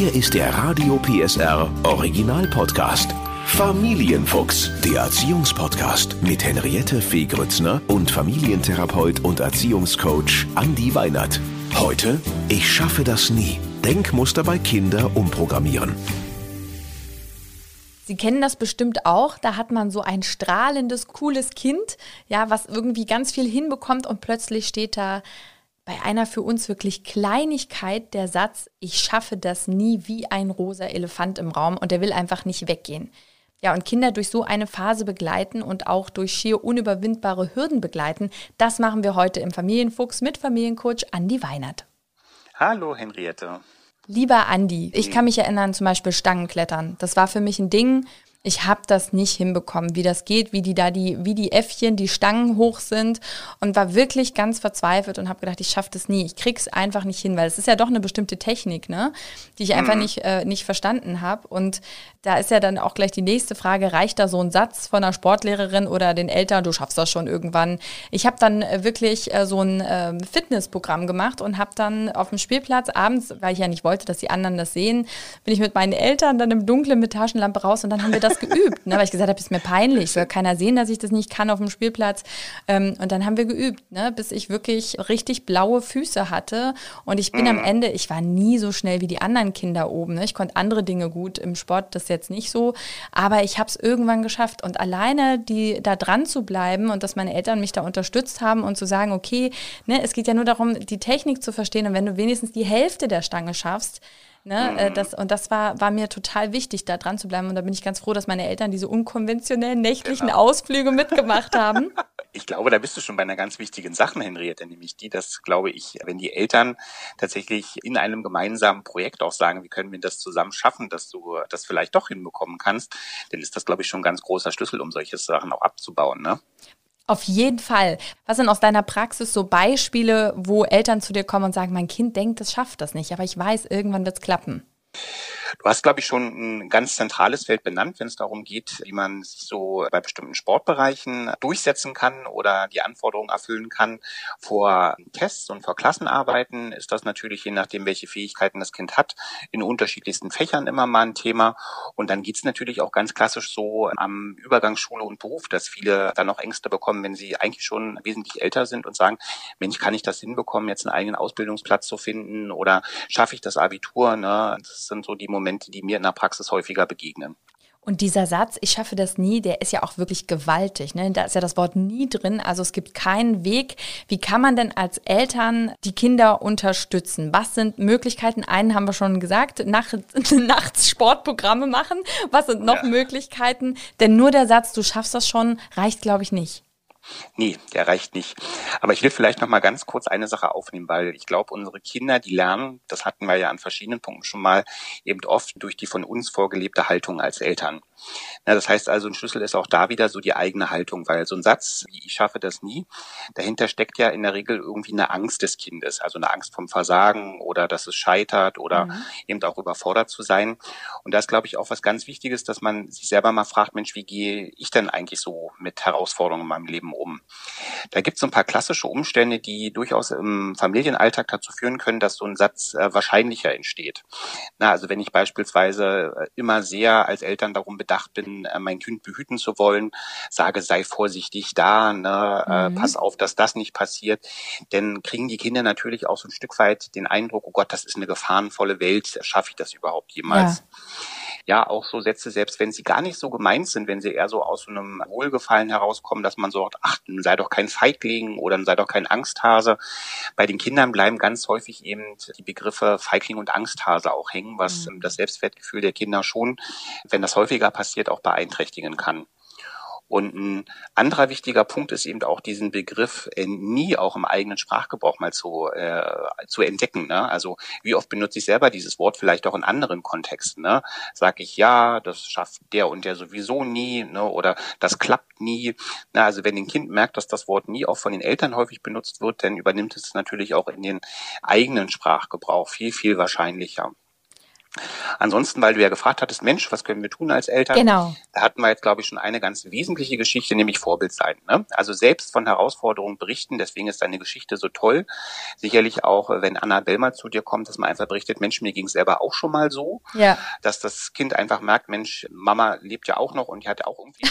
Hier ist der Radio PSR Original Podcast. Familienfuchs, der Erziehungspodcast mit Henriette Fee Grützner und Familientherapeut und Erziehungscoach Andi Weinert. Heute, ich schaffe das nie. Denkmuster bei Kinder umprogrammieren. Sie kennen das bestimmt auch. Da hat man so ein strahlendes, cooles Kind, ja, was irgendwie ganz viel hinbekommt und plötzlich steht da bei einer für uns wirklich Kleinigkeit der Satz, ich schaffe das nie wie ein rosa Elefant im Raum und der will einfach nicht weggehen. Ja, und Kinder durch so eine Phase begleiten und auch durch schier unüberwindbare Hürden begleiten, das machen wir heute im Familienfuchs mit Familiencoach Andi Weinert. Hallo Henriette. Lieber Andi, ich kann mich erinnern, zum Beispiel Stangenklettern. Das war für mich ein Ding. Ich habe das nicht hinbekommen, wie das geht, wie die da die, wie die Äffchen, die Stangen hoch sind und war wirklich ganz verzweifelt und habe gedacht, ich schaffe das nie. Ich krieg's einfach nicht hin, weil es ist ja doch eine bestimmte Technik, ne, die ich einfach mhm. nicht äh, nicht verstanden habe. Und da ist ja dann auch gleich die nächste Frage: Reicht da so ein Satz von einer Sportlehrerin oder den Eltern? Du schaffst das schon irgendwann. Ich habe dann äh, wirklich äh, so ein äh, Fitnessprogramm gemacht und habe dann auf dem Spielplatz abends, weil ich ja nicht wollte, dass die anderen das sehen, bin ich mit meinen Eltern dann im Dunkeln mit Taschenlampe raus und dann haben wir das das geübt, ne? weil ich gesagt habe, ist mir peinlich, soll keiner sehen, dass ich das nicht kann auf dem Spielplatz. Ähm, und dann haben wir geübt, ne? bis ich wirklich richtig blaue Füße hatte. Und ich bin mhm. am Ende, ich war nie so schnell wie die anderen Kinder oben. Ne? Ich konnte andere Dinge gut im Sport, das jetzt nicht so. Aber ich habe es irgendwann geschafft. Und alleine die da dran zu bleiben und dass meine Eltern mich da unterstützt haben und zu sagen, okay, ne, es geht ja nur darum, die Technik zu verstehen. Und wenn du wenigstens die Hälfte der Stange schaffst, Ne? Äh, mhm. Das, und das war, war mir total wichtig, da dran zu bleiben. Und da bin ich ganz froh, dass meine Eltern diese unkonventionellen nächtlichen genau. Ausflüge mitgemacht haben. Ich glaube, da bist du schon bei einer ganz wichtigen Sache, Henriette, nämlich die, dass, glaube ich, wenn die Eltern tatsächlich in einem gemeinsamen Projekt auch sagen, wie können wir das zusammen schaffen, dass du das vielleicht doch hinbekommen kannst, dann ist das, glaube ich, schon ein ganz großer Schlüssel, um solche Sachen auch abzubauen. Ne? Auf jeden Fall. Was sind aus deiner Praxis so Beispiele, wo Eltern zu dir kommen und sagen, mein Kind denkt, es schafft das nicht, aber ich weiß, irgendwann wird es klappen? Du hast, glaube ich, schon ein ganz zentrales Feld benannt, wenn es darum geht, wie man sich so bei bestimmten Sportbereichen durchsetzen kann oder die Anforderungen erfüllen kann. Vor Tests und vor Klassenarbeiten ist das natürlich, je nachdem, welche Fähigkeiten das Kind hat, in unterschiedlichsten Fächern immer mal ein Thema. Und dann geht es natürlich auch ganz klassisch so am Übergang Schule und Beruf, dass viele dann noch Ängste bekommen, wenn sie eigentlich schon wesentlich älter sind und sagen, Mensch, kann ich das hinbekommen, jetzt einen eigenen Ausbildungsplatz zu finden oder schaffe ich das Abitur? Ne? Das sind so die Momente, Momente, die mir in der Praxis häufiger begegnen. Und dieser Satz, ich schaffe das nie, der ist ja auch wirklich gewaltig. Ne? Da ist ja das Wort nie drin. Also es gibt keinen Weg. Wie kann man denn als Eltern die Kinder unterstützen? Was sind Möglichkeiten? Einen haben wir schon gesagt, nach, nachts Sportprogramme machen. Was sind noch ja. Möglichkeiten? Denn nur der Satz, du schaffst das schon, reicht, glaube ich, nicht. Nee, der reicht nicht. Aber ich will vielleicht noch mal ganz kurz eine Sache aufnehmen, weil ich glaube, unsere Kinder, die lernen, das hatten wir ja an verschiedenen Punkten schon mal, eben oft durch die von uns vorgelebte Haltung als Eltern. Na, das heißt also, ein Schlüssel ist auch da wieder so die eigene Haltung, weil so ein Satz wie ich schaffe das nie, dahinter steckt ja in der Regel irgendwie eine Angst des Kindes, also eine Angst vom Versagen oder dass es scheitert oder mhm. eben auch überfordert zu sein. Und da ist, glaube ich, auch was ganz Wichtiges, dass man sich selber mal fragt, Mensch, wie gehe ich denn eigentlich so mit Herausforderungen in meinem Leben um? Da gibt es so ein paar klassische Umstände, die durchaus im Familienalltag dazu führen können, dass so ein Satz äh, wahrscheinlicher entsteht. Na, also wenn ich beispielsweise äh, immer sehr als Eltern darum bedacht bin, äh, mein Kind behüten zu wollen, sage, sei vorsichtig da, ne, äh, mhm. äh, pass auf, dass das nicht passiert, denn kriegen die Kinder natürlich auch so ein Stück weit den Eindruck, oh Gott, das ist eine gefahrenvolle Welt, schaffe ich das überhaupt jemals? Ja ja auch so Sätze, selbst wenn sie gar nicht so gemeint sind, wenn sie eher so aus so einem Wohlgefallen herauskommen, dass man sagt, ach, sei doch kein Feigling oder sei doch kein Angsthase. Bei den Kindern bleiben ganz häufig eben die Begriffe Feigling und Angsthase auch hängen, was mhm. das Selbstwertgefühl der Kinder schon, wenn das häufiger passiert, auch beeinträchtigen kann. Und ein anderer wichtiger Punkt ist eben auch diesen Begriff äh, nie auch im eigenen Sprachgebrauch mal zu, äh, zu entdecken. Ne? Also wie oft benutze ich selber dieses Wort vielleicht auch in anderen Kontexten. Ne? Sag ich ja, das schafft der und der sowieso nie ne? oder das klappt nie. Na, also wenn ein Kind merkt, dass das Wort nie auch von den Eltern häufig benutzt wird, dann übernimmt es natürlich auch in den eigenen Sprachgebrauch viel, viel wahrscheinlicher. Ansonsten, weil du ja gefragt hattest, Mensch, was können wir tun als Eltern? Genau. Da hatten wir jetzt, glaube ich, schon eine ganz wesentliche Geschichte, nämlich Vorbild sein. Ne? Also selbst von Herausforderungen berichten, deswegen ist deine Geschichte so toll. Sicherlich auch, wenn Anna Bellmer zu dir kommt, dass man einfach berichtet, Mensch, mir ging es selber auch schon mal so. Ja. Dass das Kind einfach merkt, Mensch, Mama lebt ja auch noch und die hat ja auch irgendwie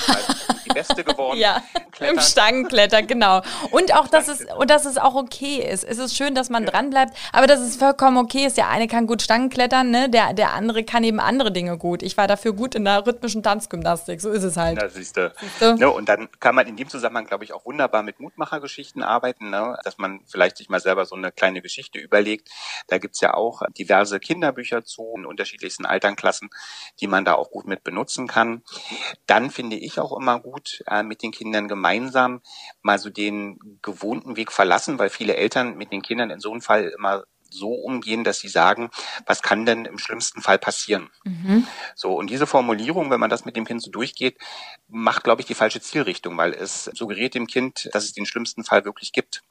die Beste geworden. ja, im Stangenklettern, genau. Und auch, dass es, und dass es auch okay ist. Es ist schön, dass man ja. dran bleibt, aber dass es vollkommen okay ist. Der eine kann gut Stangenklettern, ne? der, der andere kann eben andere Dinge gut. Ich war dafür gut in der rhythmischen Tanzgymnastik, so ist es halt. Ja, siehst du. Ne, und dann kann man in dem Zusammenhang, glaube ich, auch wunderbar mit Mutmachergeschichten arbeiten, ne? dass man vielleicht sich mal selber so eine kleine Geschichte überlegt. Da gibt's ja auch diverse Kinderbücher zu in unterschiedlichsten Alternklassen, die man da auch gut mit benutzen kann. Dann finde ich auch immer gut, äh, mit den Kindern gemeinsam mal so den gewohnten Weg verlassen, weil viele Eltern mit den Kindern in so einem Fall immer so umgehen, dass sie sagen, was kann denn im schlimmsten Fall passieren? Mhm. So, und diese Formulierung, wenn man das mit dem Kind so durchgeht, macht, glaube ich, die falsche Zielrichtung, weil es suggeriert dem Kind, dass es den schlimmsten Fall wirklich gibt.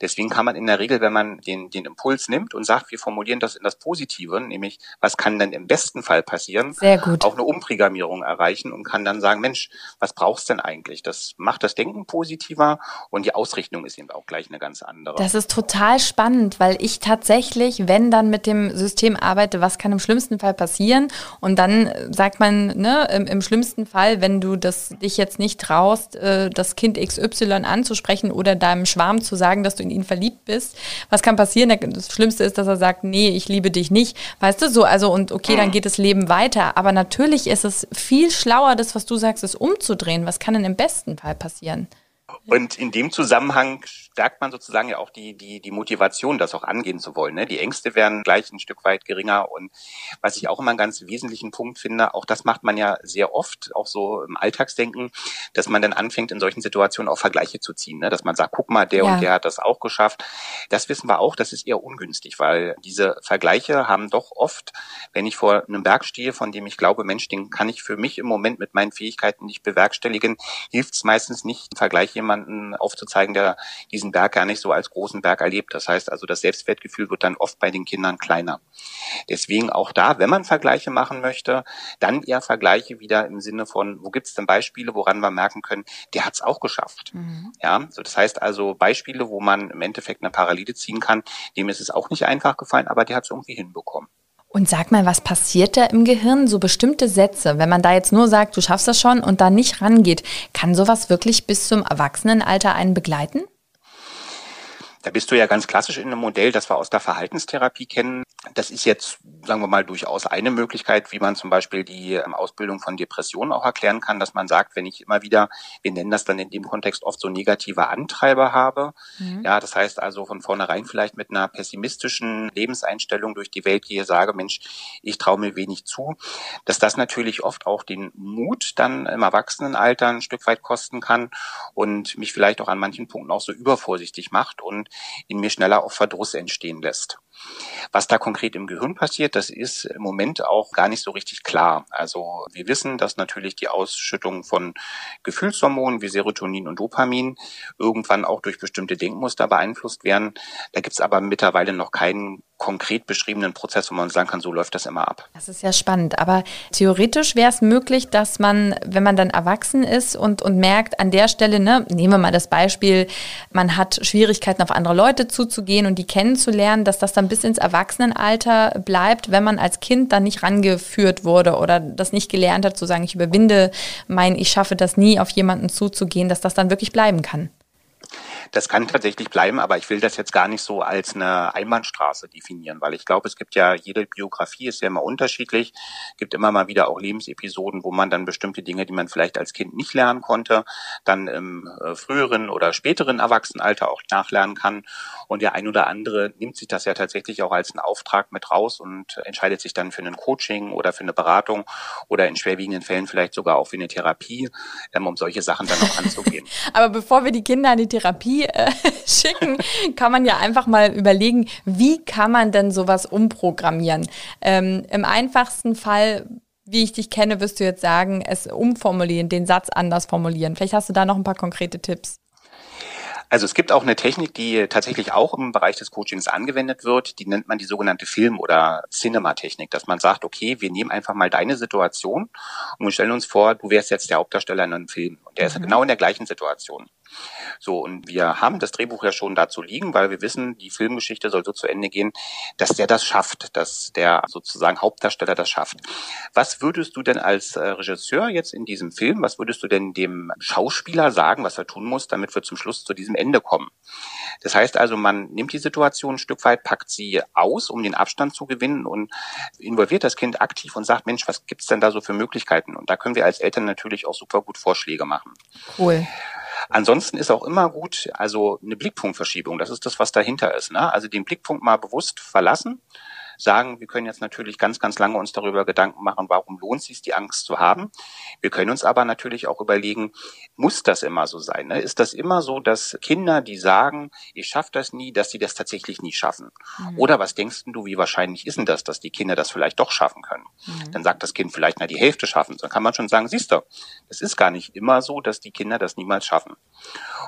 Deswegen kann man in der Regel, wenn man den, den Impuls nimmt und sagt, wir formulieren das in das Positive, nämlich, was kann denn im besten Fall passieren, Sehr gut. auch eine Umprogrammierung erreichen und kann dann sagen, Mensch, was brauchst denn eigentlich? Das macht das Denken positiver und die Ausrichtung ist eben auch gleich eine ganz andere. Das ist total spannend, weil ich tatsächlich tatsächlich, wenn dann mit dem System arbeite, was kann im schlimmsten Fall passieren? Und dann sagt man, ne, im, im schlimmsten Fall, wenn du das dich jetzt nicht traust, äh, das Kind XY anzusprechen oder deinem Schwarm zu sagen, dass du in ihn verliebt bist, was kann passieren? Das Schlimmste ist, dass er sagt, nee, ich liebe dich nicht. Weißt du so, also und okay, dann geht das Leben weiter. Aber natürlich ist es viel schlauer, das, was du sagst, ist umzudrehen. Was kann denn im besten Fall passieren? Und in dem Zusammenhang stärkt man sozusagen ja auch die, die, die Motivation, das auch angehen zu wollen. Ne? Die Ängste werden gleich ein Stück weit geringer. Und was ich auch immer einen ganz wesentlichen Punkt finde, auch das macht man ja sehr oft, auch so im Alltagsdenken, dass man dann anfängt, in solchen Situationen auch Vergleiche zu ziehen. Ne? Dass man sagt, guck mal, der ja. und der hat das auch geschafft. Das wissen wir auch, das ist eher ungünstig, weil diese Vergleiche haben doch oft, wenn ich vor einem Berg stehe, von dem ich glaube, Mensch, den kann ich für mich im Moment mit meinen Fähigkeiten nicht bewerkstelligen, hilft es meistens nicht, einen Vergleich jemanden aufzuzeigen, der diese diesen Berg gar nicht so als großen Berg erlebt. Das heißt also, das Selbstwertgefühl wird dann oft bei den Kindern kleiner. Deswegen auch da, wenn man Vergleiche machen möchte, dann eher Vergleiche wieder im Sinne von, wo gibt es denn Beispiele, woran wir merken können, der hat es auch geschafft. Mhm. Ja, so das heißt also Beispiele, wo man im Endeffekt eine Parallele ziehen kann, dem ist es auch nicht einfach gefallen, aber der hat es irgendwie hinbekommen. Und sag mal, was passiert da im Gehirn? So bestimmte Sätze, wenn man da jetzt nur sagt, du schaffst das schon und da nicht rangeht, kann sowas wirklich bis zum Erwachsenenalter einen begleiten? Da bist du ja ganz klassisch in einem Modell, das wir aus der Verhaltenstherapie kennen. Das ist jetzt, sagen wir mal, durchaus eine Möglichkeit, wie man zum Beispiel die ähm, Ausbildung von Depressionen auch erklären kann, dass man sagt, wenn ich immer wieder, wir nennen das dann in dem Kontext oft so negative Antreiber habe, mhm. ja, das heißt also von vornherein vielleicht mit einer pessimistischen Lebenseinstellung durch die Welt gehe, sage, Mensch, ich traue mir wenig zu, dass das natürlich oft auch den Mut dann im Erwachsenenalter ein Stück weit kosten kann und mich vielleicht auch an manchen Punkten auch so übervorsichtig macht und in mir schneller auch Verdruss entstehen lässt. Was da konkret im Gehirn passiert, das ist im Moment auch gar nicht so richtig klar. Also wir wissen, dass natürlich die Ausschüttung von Gefühlshormonen wie Serotonin und Dopamin irgendwann auch durch bestimmte Denkmuster beeinflusst werden. Da gibt es aber mittlerweile noch keinen konkret beschriebenen Prozess, wo man sagen kann, so läuft das immer ab. Das ist ja spannend. Aber theoretisch wäre es möglich, dass man, wenn man dann erwachsen ist und, und merkt, an der Stelle, ne, nehmen wir mal das Beispiel, man hat Schwierigkeiten auf andere Leute zuzugehen und die kennenzulernen, dass das dann bis ins Erwachsenenalter bleibt, wenn man als Kind dann nicht rangeführt wurde oder das nicht gelernt hat, zu sagen, ich überwinde mein, ich schaffe das nie, auf jemanden zuzugehen, dass das dann wirklich bleiben kann. Das kann tatsächlich bleiben, aber ich will das jetzt gar nicht so als eine Einbahnstraße definieren, weil ich glaube, es gibt ja, jede Biografie ist ja immer unterschiedlich, gibt immer mal wieder auch Lebensepisoden, wo man dann bestimmte Dinge, die man vielleicht als Kind nicht lernen konnte, dann im äh, früheren oder späteren Erwachsenenalter auch nachlernen kann. Und der ein oder andere nimmt sich das ja tatsächlich auch als einen Auftrag mit raus und entscheidet sich dann für ein Coaching oder für eine Beratung oder in schwerwiegenden Fällen vielleicht sogar auch für eine Therapie, ähm, um solche Sachen dann auch anzugehen. Aber bevor wir die Kinder in die Therapie äh, schicken, kann man ja einfach mal überlegen, wie kann man denn sowas umprogrammieren? Ähm, Im einfachsten Fall wie ich dich kenne, wirst du jetzt sagen, es umformulieren, den Satz anders formulieren. Vielleicht hast du da noch ein paar konkrete Tipps. Also es gibt auch eine Technik, die tatsächlich auch im Bereich des Coachings angewendet wird. Die nennt man die sogenannte Film- oder Cinema-Technik, dass man sagt, okay, wir nehmen einfach mal deine Situation und wir stellen uns vor, du wärst jetzt der Hauptdarsteller in einem Film und der mhm. ist genau in der gleichen Situation. So, und wir haben das Drehbuch ja schon dazu liegen, weil wir wissen, die Filmgeschichte soll so zu Ende gehen, dass der das schafft, dass der sozusagen Hauptdarsteller das schafft. Was würdest du denn als äh, Regisseur jetzt in diesem Film, was würdest du denn dem Schauspieler sagen, was er tun muss, damit wir zum Schluss zu diesem Ende kommen? Das heißt also, man nimmt die Situation ein Stück weit, packt sie aus, um den Abstand zu gewinnen und involviert das Kind aktiv und sagt, Mensch, was gibt's denn da so für Möglichkeiten? Und da können wir als Eltern natürlich auch super gut Vorschläge machen. Cool. Ansonsten ist auch immer gut, also eine Blickpunktverschiebung, das ist das, was dahinter ist. Ne? Also den Blickpunkt mal bewusst verlassen sagen, wir können jetzt natürlich ganz, ganz lange uns darüber Gedanken machen, warum lohnt es sich, die Angst zu haben. Wir können uns aber natürlich auch überlegen, muss das immer so sein? Ne? Ist das immer so, dass Kinder, die sagen, ich schaffe das nie, dass sie das tatsächlich nie schaffen? Mhm. Oder was denkst du, wie wahrscheinlich ist denn das, dass die Kinder das vielleicht doch schaffen können? Mhm. Dann sagt das Kind vielleicht, na, die Hälfte schaffen. Dann kann man schon sagen, siehst du, es ist gar nicht immer so, dass die Kinder das niemals schaffen.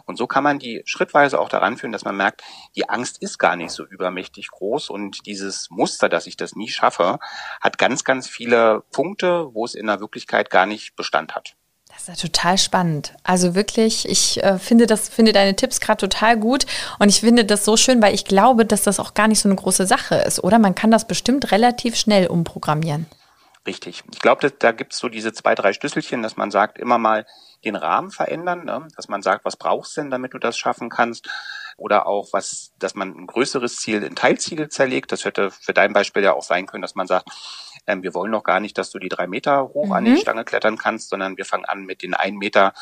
Und so kann man die schrittweise auch daran führen, dass man merkt, die Angst ist gar nicht so übermächtig groß und dieses Muster, dass ich das nie schaffe, hat ganz, ganz viele Punkte, wo es in der Wirklichkeit gar nicht Bestand hat. Das ist ja total spannend. Also wirklich, ich äh, finde das, finde deine Tipps gerade total gut und ich finde das so schön, weil ich glaube, dass das auch gar nicht so eine große Sache ist, oder? Man kann das bestimmt relativ schnell umprogrammieren. Richtig. Ich glaube, da gibt es so diese zwei, drei Schlüsselchen, dass man sagt, immer mal den Rahmen verändern, ne? dass man sagt, was brauchst du denn, damit du das schaffen kannst? Oder auch was, dass man ein größeres Ziel in Teilziele zerlegt. Das hätte für dein Beispiel ja auch sein können, dass man sagt, ähm, wir wollen noch gar nicht, dass du die drei Meter hoch mhm. an die mhm. Stange klettern kannst, sondern wir fangen an mit den einen Meter,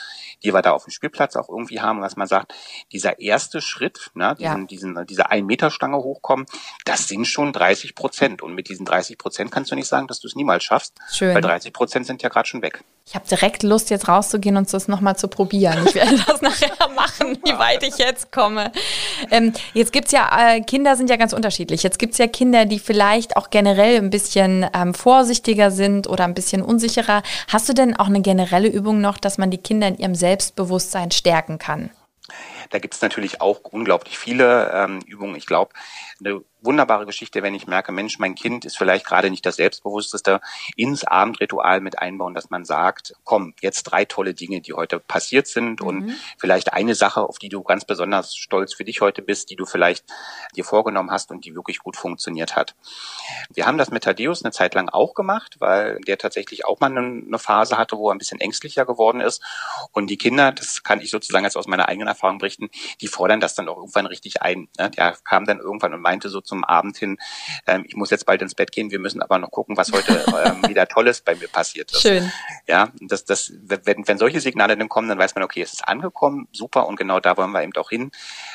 die wir da auf dem Spielplatz auch irgendwie haben, was man sagt, dieser erste Schritt, ne, diesen, ja. diesen, diese ein Meter Stange hochkommen, das sind schon 30 Prozent. Und mit diesen 30 Prozent kannst du nicht sagen, dass du es niemals schaffst, Schön. weil 30 Prozent sind ja gerade schon weg. Ich habe direkt Lust, jetzt rauszugehen und das nochmal zu probieren. Ich werde das nachher machen, wie weit ich jetzt komme. Ähm, jetzt gibt's ja, äh, Kinder sind ja ganz unterschiedlich. Jetzt gibt's ja Kinder, die vielleicht auch generell ein bisschen ähm, vorsichtiger sind oder ein bisschen unsicherer. Hast du denn auch eine generelle Übung noch, dass man die Kinder in ihrem Selbstbewusstsein stärken kann? Da gibt es natürlich auch unglaublich viele ähm, Übungen. Ich glaube, eine wunderbare Geschichte, wenn ich merke, Mensch, mein Kind ist vielleicht gerade nicht das Selbstbewussteste, ins Abendritual mit einbauen, dass man sagt, komm, jetzt drei tolle Dinge, die heute passiert sind mhm. und vielleicht eine Sache, auf die du ganz besonders stolz für dich heute bist, die du vielleicht dir vorgenommen hast und die wirklich gut funktioniert hat. Wir haben das mit Thaddeus eine Zeit lang auch gemacht, weil der tatsächlich auch mal eine Phase hatte, wo er ein bisschen ängstlicher geworden ist. Und die Kinder, das kann ich sozusagen jetzt aus meiner eigenen Erfahrung berichten, die fordern das dann auch irgendwann richtig ein. Der kam dann irgendwann und meinte so zum Abend hin, ähm, ich muss jetzt bald ins Bett gehen, wir müssen aber noch gucken, was heute ähm, wieder Tolles bei mir passiert ist. Schön. Ja, das, das, wenn, wenn solche Signale dann kommen, dann weiß man, okay, es ist angekommen, super, und genau da wollen wir eben auch hin.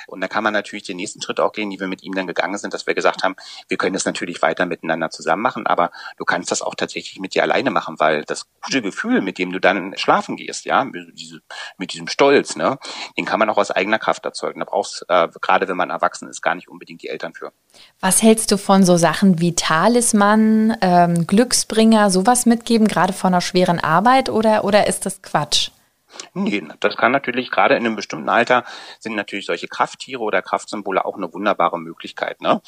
Und dann kann man natürlich den nächsten Schritt auch gehen, die wir mit ihm dann gegangen sind, dass wir gesagt haben, wir können das natürlich weiter miteinander zusammen machen, aber du kannst das auch tatsächlich mit dir alleine machen, weil das gute Gefühl, mit dem du dann schlafen gehst, ja, mit, diesem Stolz, ne, den kann man auch aus eigener Kraft erzeugen. Da brauchst äh, gerade wenn man erwachsen ist, gar nicht unbedingt die Eltern für. Was hältst du von so Sachen wie Talisman, ähm, Glücksbringer, sowas mitgeben, gerade von einer schweren Arbeit oder, oder ist das Quatsch? Nee, das kann natürlich, gerade in einem bestimmten Alter sind natürlich solche Krafttiere oder Kraftsymbole auch eine wunderbare Möglichkeit. Ne?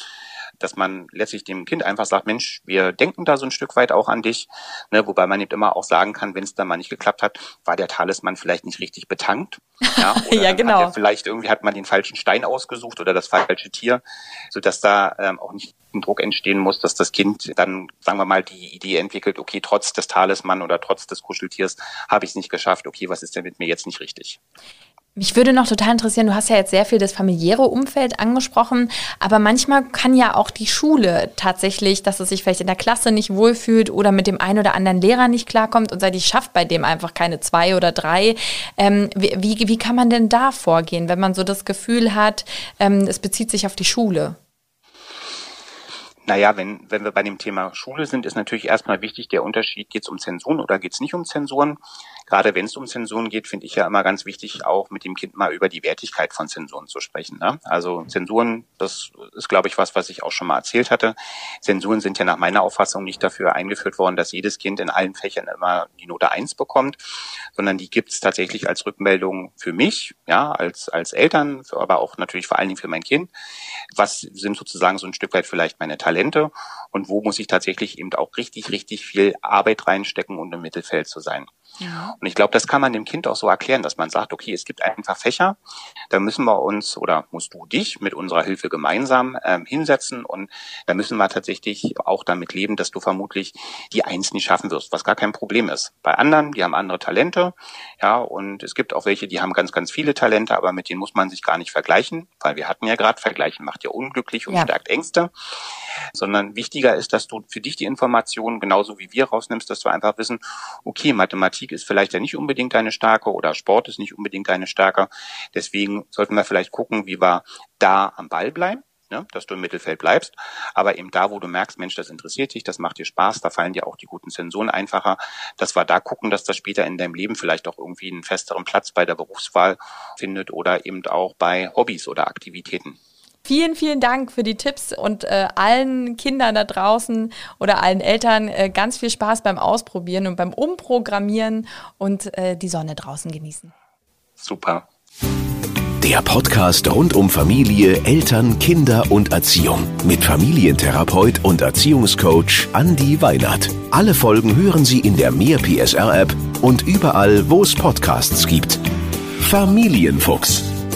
Dass man letztlich dem Kind einfach sagt, Mensch, wir denken da so ein Stück weit auch an dich, ne, wobei man eben immer auch sagen kann, wenn es dann mal nicht geklappt hat, war der Talisman vielleicht nicht richtig betankt. Ja, ja genau. vielleicht irgendwie hat man den falschen Stein ausgesucht oder das falsche Tier, so dass da ähm, auch nicht ein Druck entstehen muss, dass das Kind dann, sagen wir mal, die Idee entwickelt, okay, trotz des Talisman oder trotz des Kuscheltiers habe ich es nicht geschafft, okay, was ist denn mit mir jetzt nicht richtig? Mich würde noch total interessieren, du hast ja jetzt sehr viel das familiäre Umfeld angesprochen, aber manchmal kann ja auch die Schule tatsächlich, dass es sich vielleicht in der Klasse nicht wohlfühlt oder mit dem einen oder anderen Lehrer nicht klarkommt und sagt, ich schaffe bei dem einfach keine zwei oder drei. Ähm, wie, wie kann man denn da vorgehen, wenn man so das Gefühl hat, ähm, es bezieht sich auf die Schule? Naja, wenn, wenn wir bei dem Thema Schule sind, ist natürlich erstmal wichtig der Unterschied, geht es um Zensuren oder geht es nicht um Zensuren. Gerade wenn es um Zensuren geht, finde ich ja immer ganz wichtig, auch mit dem Kind mal über die Wertigkeit von Zensuren zu sprechen. Ne? Also Zensuren, das ist, glaube ich, was, was ich auch schon mal erzählt hatte. Zensuren sind ja nach meiner Auffassung nicht dafür eingeführt worden, dass jedes Kind in allen Fächern immer die Note eins bekommt, sondern die gibt es tatsächlich als Rückmeldung für mich, ja, als, als Eltern, aber auch natürlich vor allen Dingen für mein Kind. Was sind sozusagen so ein Stück weit vielleicht meine Talente und wo muss ich tatsächlich eben auch richtig, richtig viel Arbeit reinstecken, um im Mittelfeld zu sein. Ja. Und ich glaube, das kann man dem Kind auch so erklären, dass man sagt, okay, es gibt einfach Fächer, da müssen wir uns oder musst du dich mit unserer Hilfe gemeinsam ähm, hinsetzen und da müssen wir tatsächlich auch damit leben, dass du vermutlich die Eins nicht schaffen wirst, was gar kein Problem ist. Bei anderen, die haben andere Talente, ja, und es gibt auch welche, die haben ganz, ganz viele Talente, aber mit denen muss man sich gar nicht vergleichen, weil wir hatten ja gerade, vergleichen macht ja unglücklich und ja. stärkt Ängste, sondern wichtiger ist, dass du für dich die Informationen genauso wie wir rausnimmst, dass wir einfach wissen, okay, Mathematik ist vielleicht ja nicht unbedingt deine Stärke oder Sport ist nicht unbedingt deine Stärke. Deswegen sollten wir vielleicht gucken, wie wir da am Ball bleiben ne, dass du im Mittelfeld bleibst. Aber eben da, wo du merkst, Mensch, das interessiert dich, das macht dir Spaß, da fallen dir auch die guten Sensoren einfacher, dass wir da gucken, dass das später in deinem Leben vielleicht auch irgendwie einen festeren Platz bei der Berufswahl findet oder eben auch bei Hobbys oder Aktivitäten. Vielen, vielen Dank für die Tipps und äh, allen Kindern da draußen oder allen Eltern äh, ganz viel Spaß beim Ausprobieren und beim Umprogrammieren und äh, die Sonne draußen genießen. Super. Der Podcast rund um Familie, Eltern, Kinder und Erziehung mit Familientherapeut und Erziehungscoach Andi Weinert. Alle Folgen hören Sie in der Mehr PSR App und überall, wo es Podcasts gibt. Familienfuchs